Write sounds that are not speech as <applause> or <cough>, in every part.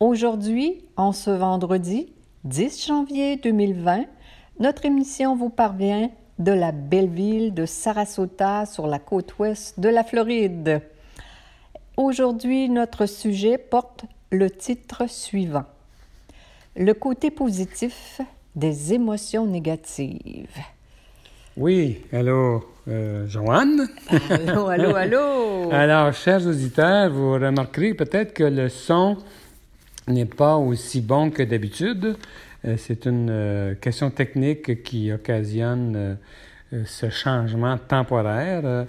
Aujourd'hui, en ce vendredi 10 janvier 2020, notre émission vous parvient de la belle ville de Sarasota sur la côte ouest de la Floride. Aujourd'hui, notre sujet porte le titre suivant. Le côté positif des émotions négatives. Oui, allô, euh, Joanne? Allô, allô, allô! <laughs> Alors, chers auditeurs, vous remarquerez peut-être que le son n'est pas aussi bon que d'habitude. Euh, c'est une euh, question technique qui occasionne ce changement temporaire.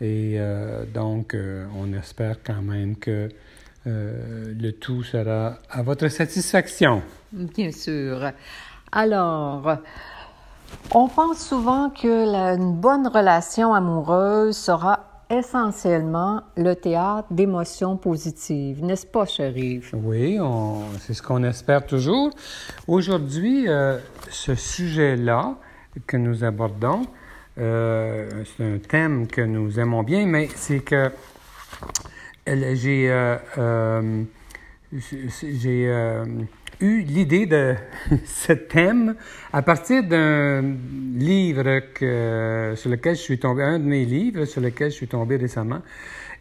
Et euh, donc, euh, on espère quand même que euh, le tout sera à votre satisfaction. Bien sûr. Alors, on pense souvent que la, une bonne relation amoureuse sera essentiellement le théâtre d'émotions positives, n'est-ce pas, chérie? Oui, c'est ce qu'on espère toujours. Aujourd'hui, ce sujet-là que nous abordons, euh, c'est un thème que nous aimons bien, mais c'est que j'ai euh, euh, eu l'idée de <laughs> ce thème à partir d'un livre que, sur lequel je suis tombé, un de mes livres sur lequel je suis tombé récemment.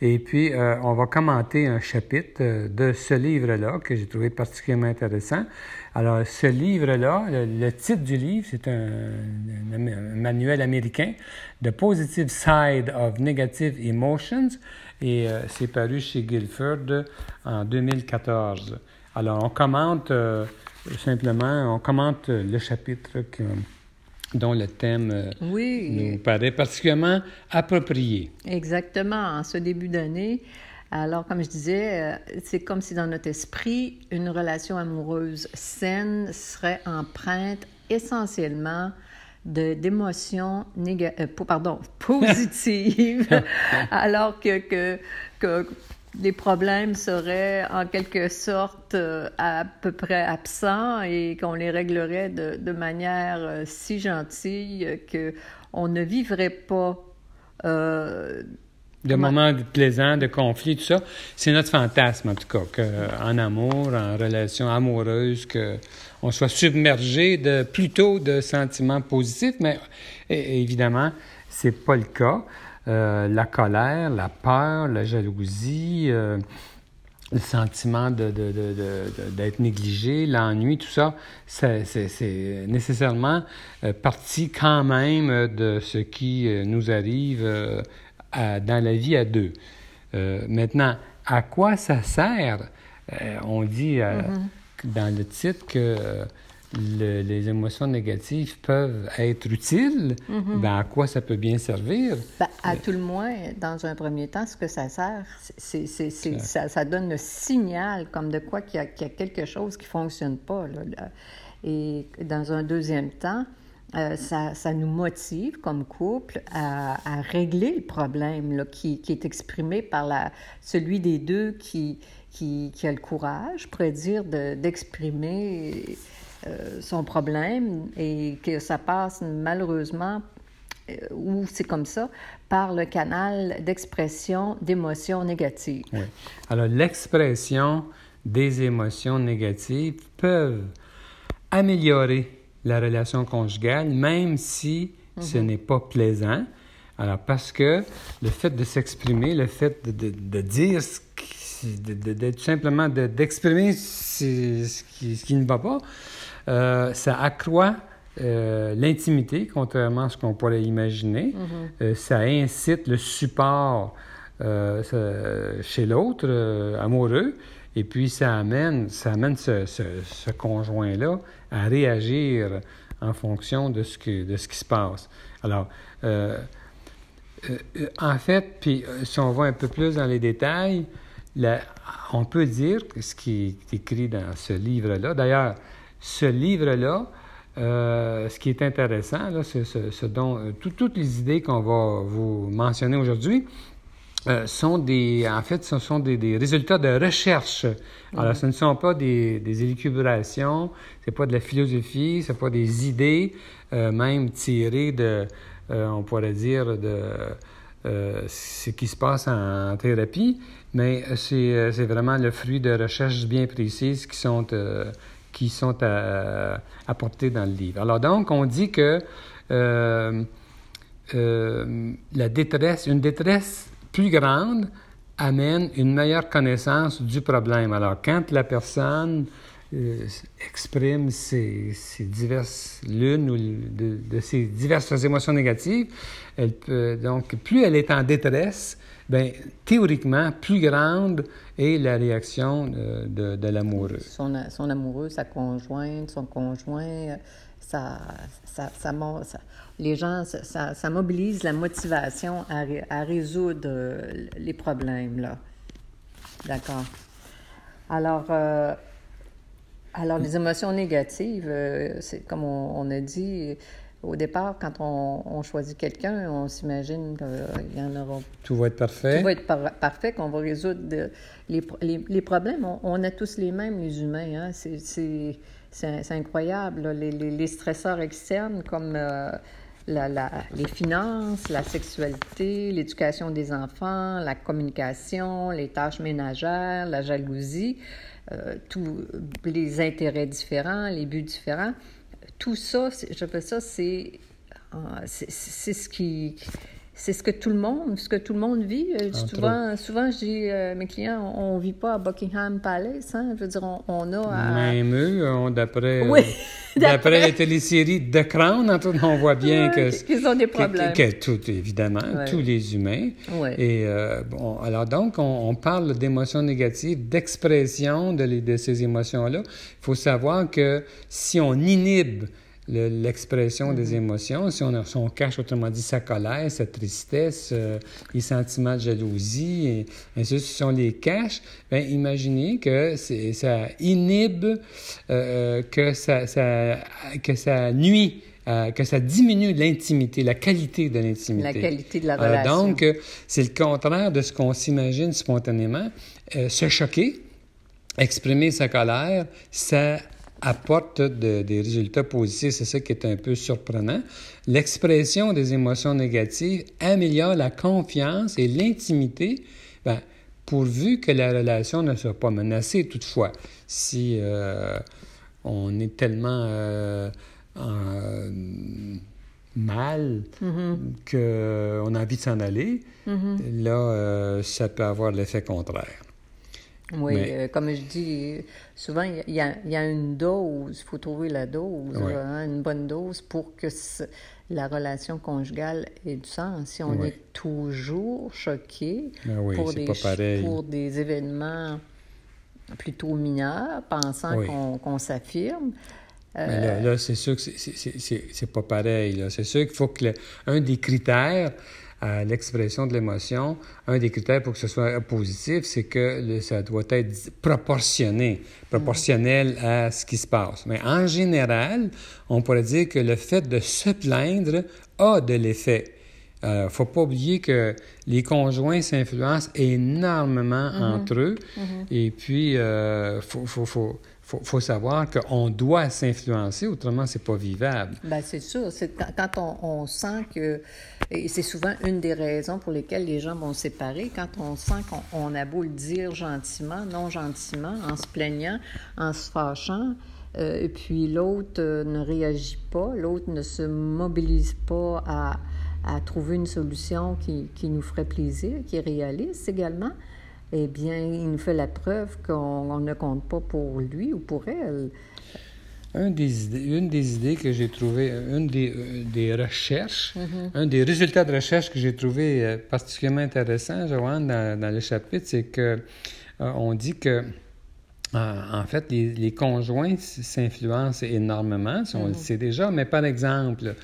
Et puis, on va commenter un chapitre de ce livre-là que j'ai trouvé particulièrement intéressant. Alors, ce livre-là, le, titre du livre, c'est un, manuel américain, The Positive Side of Negative Emotions, et euh, c'est paru chez Guilford en 2014. Alors, on commente euh, simplement, on commente le chapitre dont le thème euh, nous paraît particulièrement approprié. Exactement. En ce début d'année, alors, comme je disais, euh, c'est comme si dans notre esprit, une relation amoureuse saine serait empreinte essentiellement d'émotions euh, pardon, <laughs> positives, <laughs> alors que, que, que, les problèmes seraient en quelque sorte euh, à peu près absents et qu'on les réglerait de, de manière si gentille qu'on ne vivrait pas de moments plaisants, de conflits, tout ça. C'est notre fantasme, en tout cas, qu'en amour, en relation amoureuse, qu'on soit submergé de plutôt de sentiments positifs, mais évidemment, c'est pas le cas. Euh, la colère, la peur, la jalousie, euh, le sentiment d'être de, de, négligé, l'ennui, tout ça, c'est nécessairement euh, partie quand même de ce qui nous arrive dans la vie à deux. Maintenant, à quoi ça sert? On dit mm-hmm. dans le titre que les émotions négatives peuvent être utiles. Mm-hmm. ben, à quoi ça peut bien servir? Ben, à tout le moins, dans un premier temps, ce que ça sert, c'est, ça. ça. donne le signal comme de quoi qu'il y, a, quelque chose qui ne fonctionne pas. Là. Et dans un deuxième temps, euh, ça, ça, nous motive comme couple à, à régler le problème là, qui, qui, est exprimé par la, celui des deux qui, qui, qui a le courage, je pourrais dire, d'exprimer euh, son problème et que ça passe malheureusement, euh, ou c'est comme ça, par le canal d'expression d'émotions négatives. Oui. Alors, l'expression des émotions négatives peuvent améliorer la relation conjugale, même si ce mhm. n'est pas plaisant. Alors, parce que le fait de s'exprimer, le fait de, de, dire, ce de, simplement d'exprimer ce, qui, ce, qui, ne va pas, euh, ça accroît euh, l'intimité, contrairement à ce qu'on pourrait imaginer. Mhm. Euh, ça incite le support chez l'autre, amoureux. Et puis, ça amène, ça amène ce, ce, conjoint-là à réagir en fonction de ce, que, de ce qui se passe. Alors, euh, euh, en fait, puis si on va un peu plus dans les détails, on peut dire que ce qui est écrit dans ce livre-là, d'ailleurs, ce livre-là, euh, ce qui est intéressant, c'est ce, dont euh, toutes les idées qu'on va vous mentionner aujourd'hui euh, sont des, en fait, ce sont des, résultats de recherche. Alors, ce ne sont pas des, des élucubrations, c'est pas de la philosophie, c'est pas des idées, même tirées de, on pourrait dire, de ce qui se passe en, thérapie, mais c'est vraiment le fruit de recherches bien précises qui sont qui sont apportés dans le livre. Alors donc, on dit que euh, euh, la détresse, une détresse plus grande amène une meilleure connaissance du problème. Alors, quand la personne euh, exprime ses, diverses l'une ou de, de, ses diverses émotions négatives, elle peut, donc plus elle est en détresse, bien, théoriquement, plus grande est la réaction de, de, l'amoureux. Son, amoureux, sa conjointe, son conjoint, ça, ça, ça, les gens, ça, ça, mobilise la motivation à, résoudre les problèmes, là. D'accord? Alors, euh, alors, les émotions négatives, euh, c'est comme on, a dit, au départ, quand on, choisit quelqu'un, on s'imagine qu'il y en aura. Tout va être parfait. Tout va être parfait, qu'on va résoudre les, les, problèmes. On, a tous les mêmes, les humains. Hein? C'est incroyable. Les, les, stresseurs externes comme euh, la, la, les finances, la sexualité, l'éducation des enfants, la communication, les tâches ménagères, la jalousie, euh, tous les intérêts différents, les buts différents. Tout ça, je fais ça, c'est, euh, c'est ce qui c'est ce que tout le monde, ce que tout le monde vit. Euh, souvent, souvent, je dis à mes clients, on ne vit pas à Buckingham Palace. Hein? Je veux dire, on, a... À... Même eux, d'après, <laughs> oui, d'après les téléséries The Crown, on voit bien que... Qu'ils ont des problèmes. Que, tout, évidemment, tous les humains. Et euh, bon, alors donc, on, parle d'émotions négatives, d'expression de, de ces émotions-là. Il faut savoir que si on inhibe l'expression des mm-hmm. émotions. Si on, cache, autrement dit, sa colère, sa tristesse, euh, les sentiments de jalousie, et, ainsi si on les cache, bien, imaginez que ça inhibe, euh, euh, que, ça, que ça nuit que ça diminue l'intimité, la qualité de l'intimité. La qualité de la relation. donc, c'est le contraire de ce qu'on s'imagine spontanément. se choquer, exprimer sa colère, ça apporte des résultats positifs. C'est ça qui est un peu surprenant. L'expression des émotions négatives améliore la confiance et l'intimité, ben, pourvu que la relation ne soit pas menacée toutefois. Si euh, on est tellement euh, mal mm-hmm. qu'on a envie de s'en aller, mm-hmm. là, euh, ça peut avoir l'effet contraire. Oui, euh, comme je dis, souvent, il y, a, une dose, il faut trouver la dose, hein, une bonne dose pour que la relation conjugale ait du sens. Si on est toujours choqué ben pour, des, pour des événements plutôt mineurs, pensant qu'on s'affirme, Mais là, là c'est sûr que c'est pas pareil. C'est sûr qu'il faut que un des critères à l'expression de l'émotion, un des critères pour que ce soit positif, c'est que ça doit être proportionné, proportionnel à ce qui se passe. Mais en général, on pourrait dire que le fait de se plaindre a de l'effet. Il euh, ne faut pas oublier que les conjoints s'influencent énormément mm-hmm. entre eux. Mm-hmm. Et puis, il euh, faut, faut, faut, faut, faut savoir qu'on doit s'influencer, autrement, c'est pas vivable. Bien, c'est sûr. Quand, on, on, sent que. Et c'est souvent une des raisons pour lesquelles les gens vont se séparer, quand on sent qu'on a beau le dire gentiment, non gentiment, en se plaignant, en se fâchant, euh, et puis l'autre euh, ne réagit pas, l'autre ne se mobilise pas à, trouver une solution qui, qui, nous ferait plaisir, qui est réaliste également eh bien, il nous fait la preuve qu'on ne compte pas pour lui ou pour elle. Une des idées que j'ai trouvé, une des, euh, des recherches, mm-hmm. un des résultats de recherche que j'ai trouvé euh, particulièrement intéressant, Joanne, dans, dans le chapitre, c'est que euh, on dit que en fait, les, les conjoints s'influencent énormément, on le mm-hmm. sait déjà, mais par exemple,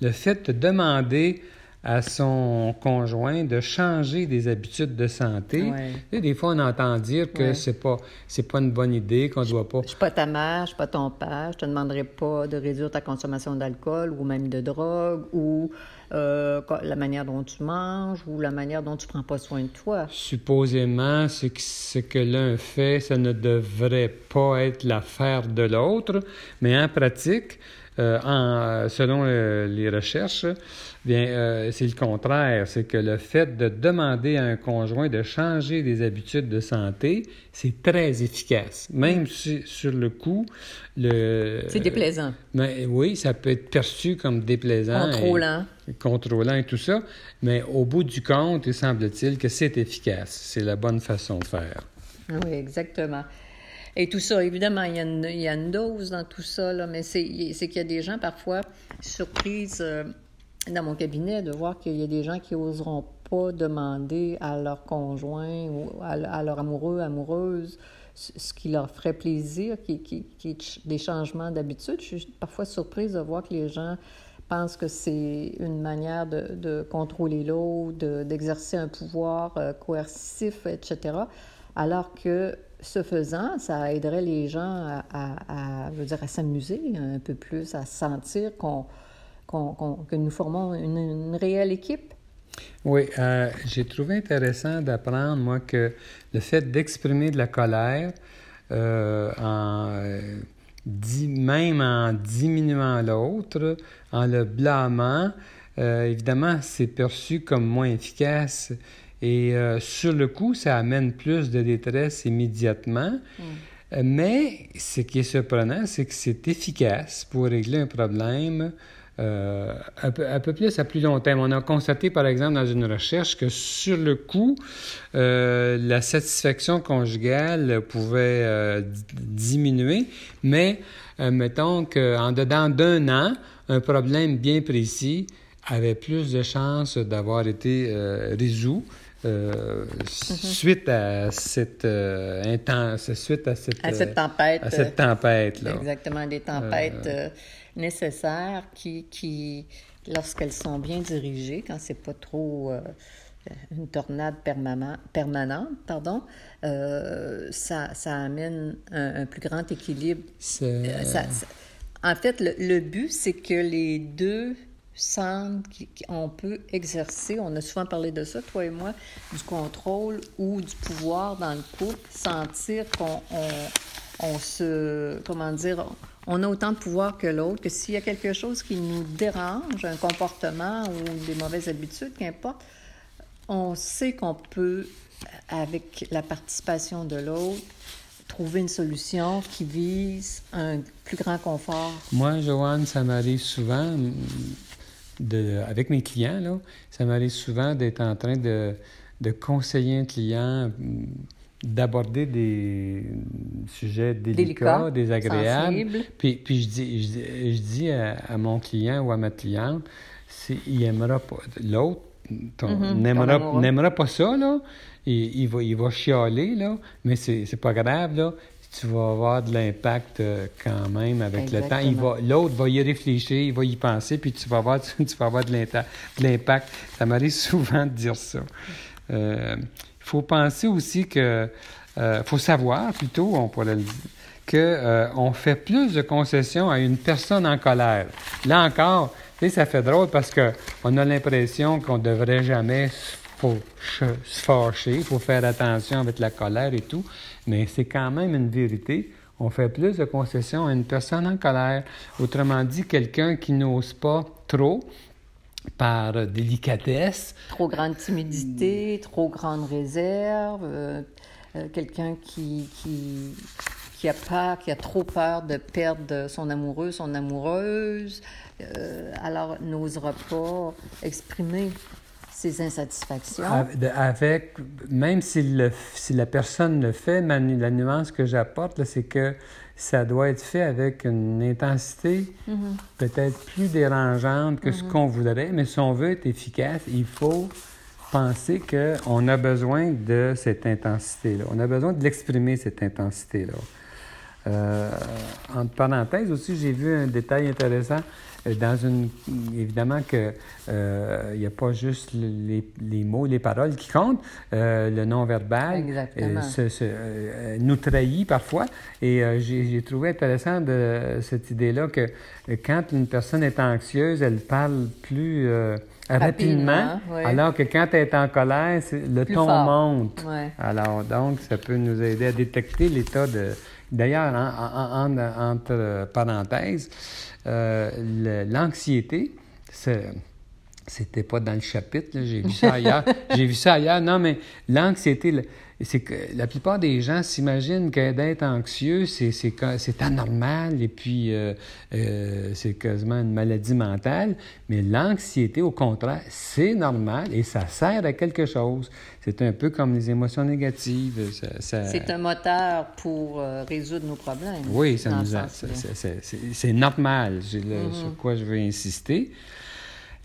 le fait de demander à son conjoint de changer des habitudes de santé. des fois, on entend dire que c'est pas c'est pas une bonne idée, qu'on doit pas. Je suis pas ta mère, je suis pas ton père, je te demanderai pas de réduire ta consommation d'alcool ou même de drogue ou euh, la manière dont tu manges ou la manière dont tu prends pas soin de toi. Supposément, ce que, ce que l'un fait, ça ne devrait pas être l'affaire de l'autre, mais en pratique, euh, en, selon les recherches, bien, euh, c'est le contraire. C'est que le fait de demander à un conjoint de changer des habitudes de santé, c'est très efficace. Même si sur le coup, le. C'est déplaisant. mais, oui, ça peut être perçu comme déplaisant. Contrôlant. contrôlant et tout ça. Mais au bout du compte, il semble-t-il que c'est efficace. C'est la bonne façon de faire. Oui, exactement. Et tout ça, évidemment, il y, a une, dose dans tout ça, là, mais c'est qu'il y a des gens parfois surprises euh, dans mon cabinet de voir qu'il y a des gens qui n'oseront pas demander à leur conjoint ou à, leur amoureux, amoureuse, ce qui leur ferait plaisir, qui, qui, des changements d'habitude. Je suis parfois surprise de voir que les gens pensent que c'est une manière de, de contrôler l'autre, d'exercer un pouvoir euh, coercitif, etc. Alors que ce faisant, ça aiderait les gens à, je veux dire, à s'amuser un peu plus, à sentir qu'on, que nous formons une, réelle équipe. Oui, euh, j'ai trouvé intéressant d'apprendre, moi, que le fait d'exprimer de la colère, euh, en, euh, même en diminuant l'autre, en le blâmant, évidemment, c'est perçu comme moins efficace et euh, sur le coup, ça amène plus de détresse immédiatement. Mm. Euh, mais ce qui est surprenant, c'est que c'est efficace pour régler un problème euh, un, peu, un, peu, plus à plus long terme. On a constaté, par exemple, dans une recherche que sur le coup, la satisfaction conjugale pouvait diminuer, mais mettons qu'en dedans d'un an, un problème bien précis avait plus de chances d'avoir été résolu euh, suite à cette euh, intense, suite à cette, à cette tempête, à cette tempête là. Exactement, des tempêtes euh, nécessaires qui, qui lorsqu'elles sont bien dirigées, quand c'est pas trop une tornade permanente, permanente pardon, ça, ça amène un, plus grand équilibre. en fait, le, le but, c'est que les deux centre qu'on peut exercer, on a souvent parlé de ça, toi et moi, du contrôle ou du pouvoir dans le couple, sentir qu'on on, se, comment dire, on a autant de pouvoir que l'autre, que s'il y a quelque chose qui nous dérange, un comportement ou des mauvaises habitudes, qu'importe, on sait qu'on peut, avec la participation de l'autre, trouver une solution qui vise un plus grand confort. Moi, Joanne, ça m'arrive souvent avec mes clients, là, ça m'arrive souvent d'être en train de, de, conseiller un client, mm, d'aborder des sujets délicats, désagréables. Puis, puis je dis, je, dis à, mon client ou à ma cliente, il aimera pas l'autre. Mm-hmm. n'aimera pas ça, là. Il, il, va, il va chialer, là, mais c'est pas grave, là tu vas avoir de l'impact euh, quand même avec le temps. Il va, l'autre va y réfléchir, il va y penser, puis tu vas avoir, <laughs> tu, vas avoir de l'impact. Ça m'arrive <laughs> souvent de dire ça. Il euh, faut penser aussi que, euh, faut savoir plutôt, on pourrait le dire, qu'on on fait plus de concessions à une personne en colère. Là encore, ça fait drôle parce qu'on a l'impression qu'on ne devrait jamais faut se fâcher, il faut faire attention avec la colère et tout, mais c'est quand même une vérité. On fait plus de concessions à une personne en colère. Autrement dit, quelqu'un qui n'ose pas trop par délicatesse. Trop grande timidité, trop grande réserve, euh, euh, quelqu'un qui, qui, qui, a peur, qui a trop peur de perdre son amoureux, son amoureuse, euh, alors n'osera pas exprimer ses insatisfactions. Avec, même si, le, si la personne le fait, la nuance que j'apporte, c'est que ça doit être fait avec une intensité mm-hmm. peut-être plus dérangeante que ce mm-hmm. qu'on voudrait, mais si on veut être efficace, il faut penser qu'on a besoin de cette intensité-là. On a besoin de l'exprimer, cette intensité-là. Euh, entre parenthèses aussi, j'ai vu un détail intéressant euh, dans une évidemment que euh, il n'y a pas juste les, les, mots, les paroles qui comptent, euh, le non-verbal euh, nous trahit parfois. Et j'ai trouvé intéressant de cette idée-là que quand une personne est anxieuse, elle parle plus rapidement, alors que quand elle est en colère, le ton monte. Alors donc, ça peut nous aider à détecter l'état de D'ailleurs, entre parenthèses, euh, l'anxiété, c'était pas dans le chapitre, j'ai vu ça ailleurs. <laughs> j'ai vu ça ailleurs. Non, mais l'anxiété, c'est que la plupart des gens s'imaginent que d'être anxieux, c'est anormal et puis euh, euh, c'est quasiment une maladie mentale. Mais l'anxiété, au contraire, c'est normal et ça sert à quelque chose. C'est un peu comme les émotions négatives. C'est un moteur pour euh, résoudre nos problèmes. Oui, ça nous c'est normal, c'est mm-hmm. sur quoi je veux insister.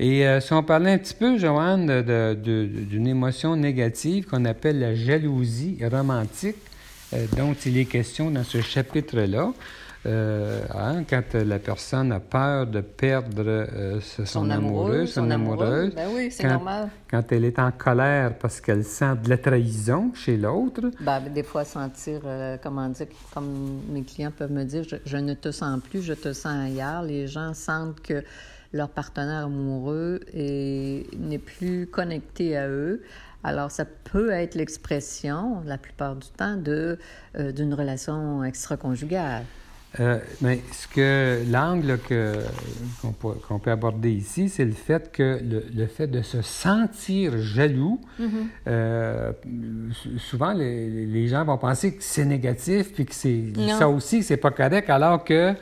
Et euh, si on parlait un petit peu, Joanne, d'une émotion négative qu'on appelle la jalousie romantique, euh, dont il est question dans ce chapitre-là. Euh, hein, quand la personne a peur de perdre son, amoureux, son, amoureuse. Ben oui, c'est normal. Quand elle est en colère parce qu'elle sent de la trahison chez l'autre. Ben, des fois, sentir, comment dire, comme mes clients peuvent me dire, je, ne te sens plus, je te sens ailleurs. Les gens sentent que leur partenaire amoureux n'est plus connecté à eux. Alors, ça peut être l'expression, la plupart du temps, de, euh, d'une relation extra-conjugale. Euh, mais ce que l'angle que, qu'on, peut, qu'on peut aborder ici, c'est le fait que le, le fait de se sentir jaloux, mm-hmm. euh, souvent les, les, gens vont penser que c'est négatif, puis que c'est ça aussi, c'est pas correct, alors que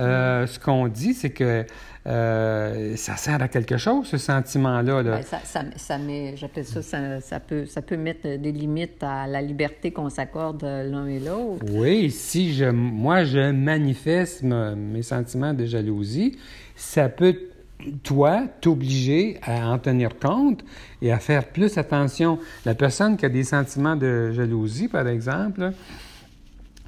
euh, ce qu'on dit, c'est que euh, ça sert à quelque chose, ce sentiment-là. Là. Ben, ça, ça, ça, met, j'appelle ça, ça, ça, peut, ça peut mettre des limites à la liberté qu'on s'accorde l'un et l'autre. Oui, si je, moi, je manifeste mes sentiments de jalousie, ça peut, toi, t'obliger à en tenir compte et à faire plus attention. La personne qui a des sentiments de jalousie, par exemple.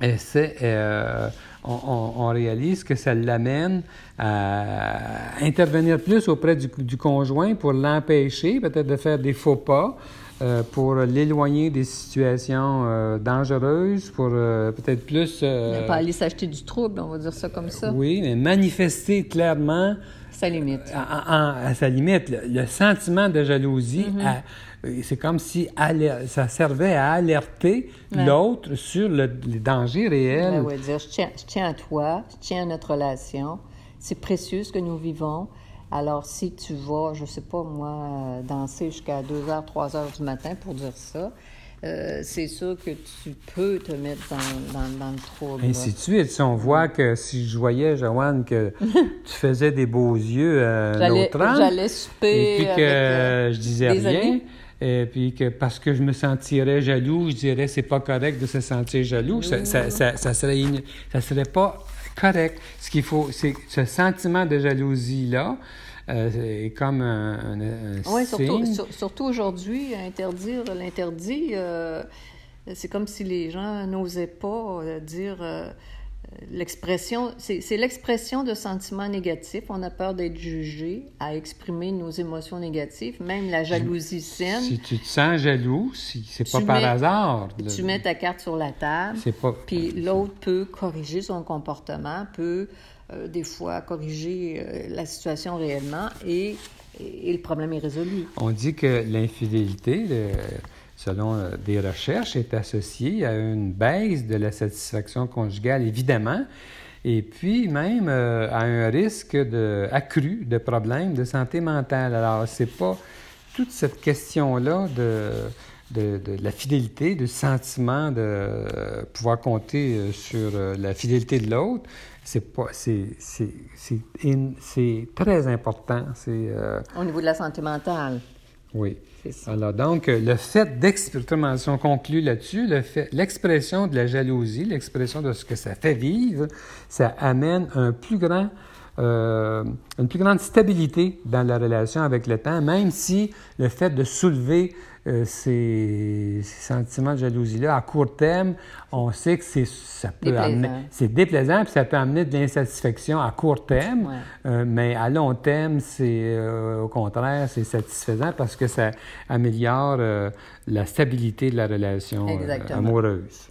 Euh, on, réalise que ça l'amène à intervenir plus auprès du, conjoint pour l'empêcher peut-être de faire des faux pas, euh, pour l'éloigner des situations euh, dangereuses, pour euh, peut-être plus... pas aller s'acheter du trouble, on va dire ça comme ça. Oui, mais manifester clairement... Sa limite. À, sa limite. Le, sentiment de jalousie mm-hmm c'est comme si ça servait à alerter l'autre sur le, les dangers réels. oui, dire je tiens, je tiens à toi, je tiens à notre relation, c'est précieux ce que nous vivons. Alors, si tu vas, je sais pas moi, danser jusqu'à 2 h, 3 h du matin pour dire ça, euh, c'est sûr que tu peux te mettre dans, dans, le trouble. Ainsi de suite. Si on voit que si je voyais, Joanne, que <laughs> tu faisais des beaux yeux à l'autre J'allais souper. Et puis que je disais rien. Et puis que parce que je me sentirais jaloux, je dirais c'est pas correct de se sentir jaloux. Ça, ça, ça, serait ça serait pas correct. Ce qu'il faut, c'est ce sentiment de jalousie-là. Euh, est comme un, surtout, surtout aujourd'hui, interdire l'interdit, euh, c'est comme si les gens n'osaient pas euh, dire l'expression, c'est l'expression de sentiments négatifs. On a peur d'être jugé à exprimer nos émotions négatives, même la jalousie saine. Si tu te sens jaloux, si c'est pas par hasard. Tu mets ta carte sur la table. Pas... Puis l'autre peut corriger son comportement, peut euh, des fois corriger euh, la situation réellement et, et, le problème est résolu. On dit que l'infidélité, selon euh, des recherches, est associé à une baisse de la satisfaction conjugale, évidemment, et puis même euh, à un risque de, accru de problèmes de santé mentale. Alors, c'est pas toute cette question-là de, de, la fidélité, du sentiment de euh, pouvoir compter sur la fidélité de l'autre. C'est pas, c'est, très important. C'est, Au niveau de la santé mentale. Oui. Alors, donc, le fait d'exprimer, si on conclut là-dessus, le l'expression de la jalousie, l'expression de ce que ça fait vivre, ça amène un plus grand une plus grande stabilité dans la relation avec le temps, même si le fait de soulever euh, ces, sentiments de jalousie-là, à court terme, on sait que c'est, ça peut amener, c'est déplaisant, puis ça peut amener de l'insatisfaction à court terme, euh, mais à long terme, c'est euh, au contraire, c'est satisfaisant parce que ça améliore la stabilité de la relation amoureuse.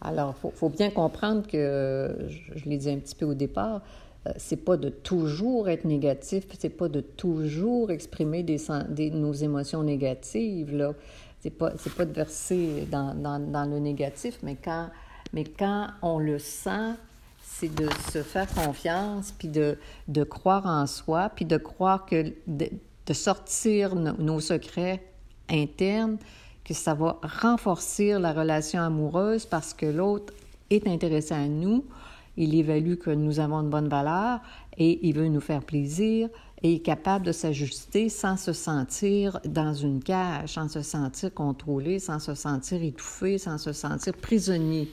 Alors, il faut, faut, bien comprendre que, je l'ai dit un petit peu au départ, euh, c'est pas de toujours être négatif, c'est pas de toujours exprimer des, nos émotions négatives, là. C'est pas, pas de verser dans, dans, dans, le négatif, mais quand, mais quand on le sent, c'est de se faire confiance, puis de, de croire en soi, puis de croire que de, de sortir nos secrets internes, que ça va renforcer la relation amoureuse parce que l'autre est intéressé à nous, il évalue que nous avons une bonne valeur et il veut nous faire plaisir et est capable de s'ajuster sans se sentir dans une cage, sans se sentir contrôlé, sans se sentir étouffé, sans se sentir prisonnier.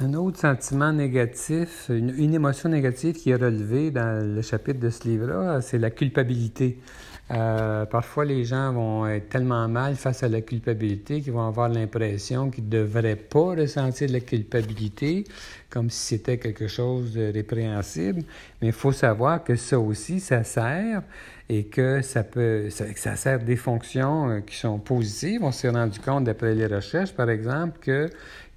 Un autre sentiment négatif, une, une émotion négative qui est relevée dans le chapitre de ce livre-là, c'est la culpabilité. Euh, parfois, les gens vont être tellement mal face à la culpabilité qu'ils vont avoir l'impression qu'ils ne devraient pas ressentir de la culpabilité, comme si c'était quelque chose de répréhensible. Mais il faut savoir que ça aussi, ça sert et que ça peut, ça, ça sert des fonctions euh, qui sont positives. On s'est rendu compte, d'après les recherches, par exemple, que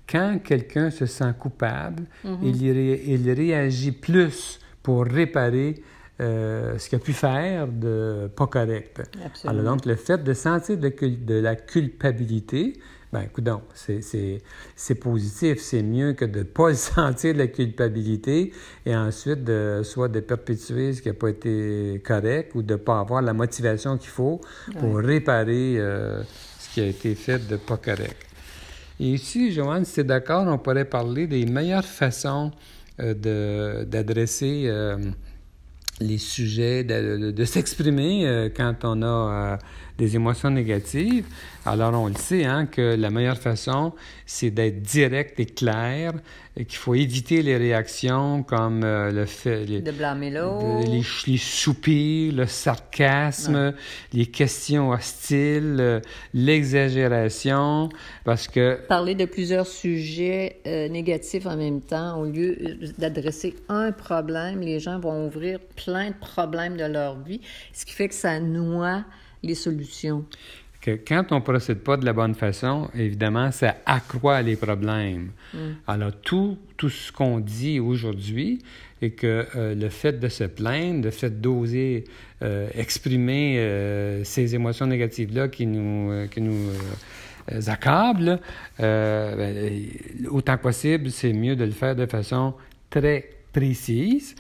quand quelqu'un se sent coupable, mm-hmm. il, il réagit plus pour réparer euh, ce qu'il a pu faire de pas correct. Alors, donc, le fait de sentir de, de la culpabilité, ben écoute c'est positif, c'est mieux que de ne pas <laughs> sentir de la culpabilité et ensuite de soit de perpétuer ce qui n'a pas été correct ou de ne pas avoir la motivation qu'il faut pour réparer euh, ce qui a été fait de pas correct. Et ici, Joanne, si tu es d'accord, on pourrait parler des meilleures façons euh, d'adresser les sujets, de, s'exprimer euh, quand on a euh, des émotions négatives. Alors, on le sait, hein, que la meilleure façon, c'est d'être direct et clair, et qu'il faut éviter les réactions comme euh, le fait... Les, de blâmer l'autre. Les, les, soupirs, le sarcasme, les questions hostiles, euh, l'exagération, parce que... Parler de plusieurs sujets euh, négatifs en même temps, au lieu d'adresser un problème, les gens vont ouvrir plein de problèmes de leur vie, ce qui fait que ça noie les solutions? Que quand on ne procède pas de la bonne façon, évidemment, ça accroît les problèmes. Mm. Alors, tout, tout ce qu'on dit aujourd'hui est que euh, le fait de se plaindre, le fait d'oser euh, exprimer euh, ces émotions négatives-là qui nous, qui nous accablent, ben, autant que possible, c'est mieux de le faire de façon très précise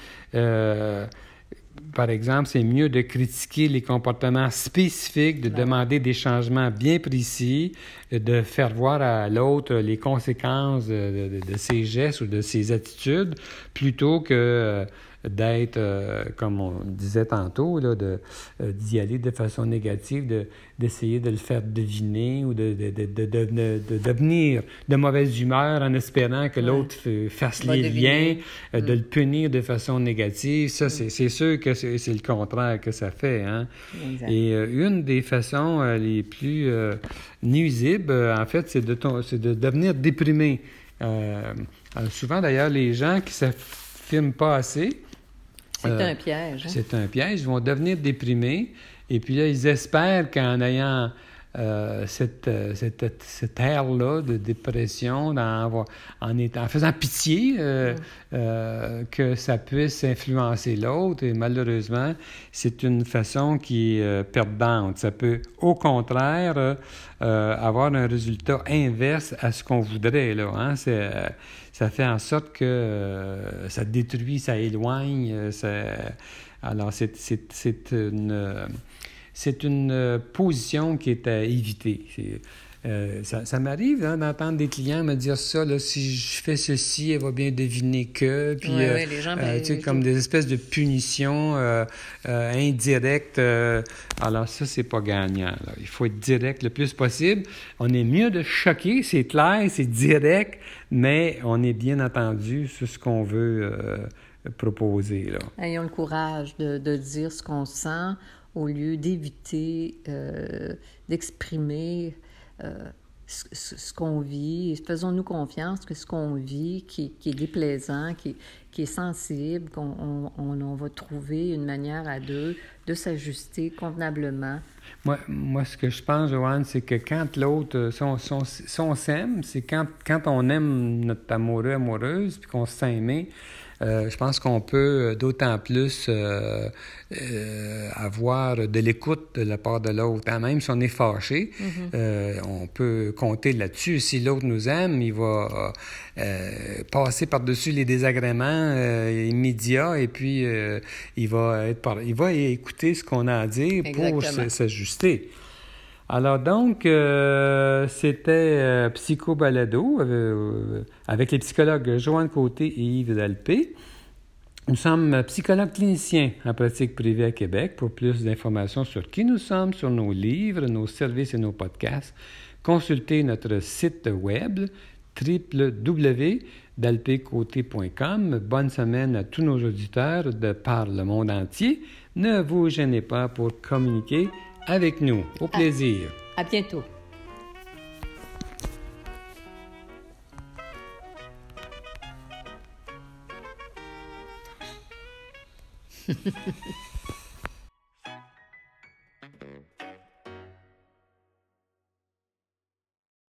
par exemple, c'est mieux de critiquer les comportements spécifiques, de demander des changements bien précis, de faire voir à l'autre les conséquences de, de, ses gestes ou de ses attitudes, plutôt que euh, d'être, euh, comme on disait tantôt, là, de, euh, d'y aller de façon négative, de, d'essayer de le faire deviner ou de, de, de, de, devenir de mauvaise humeur en espérant que l'autre fasse les liens, euh, de mm. le punir de façon négative. Ça, c'est, mm. c'est sûr que c'est, c'est le contraire que ça fait. Hein? Et une des façons les plus nuisibles, en fait, c'est de, c'est de devenir déprimé. souvent, d'ailleurs, les gens qui ne s'affirment pas assez, c'est euh, un piège. Hein? C'est un piège. Ils vont devenir déprimés. Et puis là, ils espèrent qu'en ayant euh, cette, euh, cette, cette ère-là de dépression, en, en, étant, en faisant pitié, mm. que ça puisse influencer l'autre. Et malheureusement, c'est une façon qui est perdante. Ça peut, au contraire, avoir un résultat inverse à ce qu'on voudrait. Là, hein? Ça fait en sorte que euh, ça détruit, ça éloigne. Euh, alors, c'est une, c'est une position qui est à éviter. Euh, ça, m'arrive hein, d'entendre des clients me dire ça, là, si je fais ceci, elle va bien deviner que. Puis, oui, oui, les gens, euh, tu sais, comme des espèces de punitions indirectes. alors, ça, c'est pas gagnant. Il faut être direct le plus possible. On est mieux de choquer, c'est clair, c'est direct, mais on est bien entendu sur ce qu'on veut proposer. Là. Ayons le courage de, de dire ce qu'on sent au lieu d'éviter euh, d'exprimer euh, ce, qu'on vit. Faisons-nous confiance que ce qu'on vit, qui, est déplaisant, qui, qui est sensible, qu'on on, va trouver une manière à deux de s'ajuster convenablement. Moi, moi, ce que je pense, Joanne, c'est que quand l'autre, si on, s'aime, c'est quand, quand on aime notre amoureux, amoureuse, puis qu'on s'aime, euh, je pense qu'on peut d'autant plus euh, euh, avoir de l'écoute de la part de l'autre. Hein, même si on est fâché, mm-hmm. on peut compter là-dessus. Si l'autre nous aime, il va passer par-dessus les désagréments immédiats et puis il, va être il va écouter ce qu'on a à dire pour s'ajuster. Alors donc, euh, c'était euh, Psycho Balado euh, avec les psychologues Joanne Côté et Yves Dalpé. Nous sommes psychologues cliniciens en pratique privée à Québec. Pour plus d'informations sur qui nous sommes, sur nos livres, nos services et nos podcasts, consultez notre site web www.dalpécoté.com. Bonne semaine à tous nos auditeurs de par le monde entier. Ne vous gênez pas pour communiquer avec nous. Au plaisir. À, à bientôt. <laughs>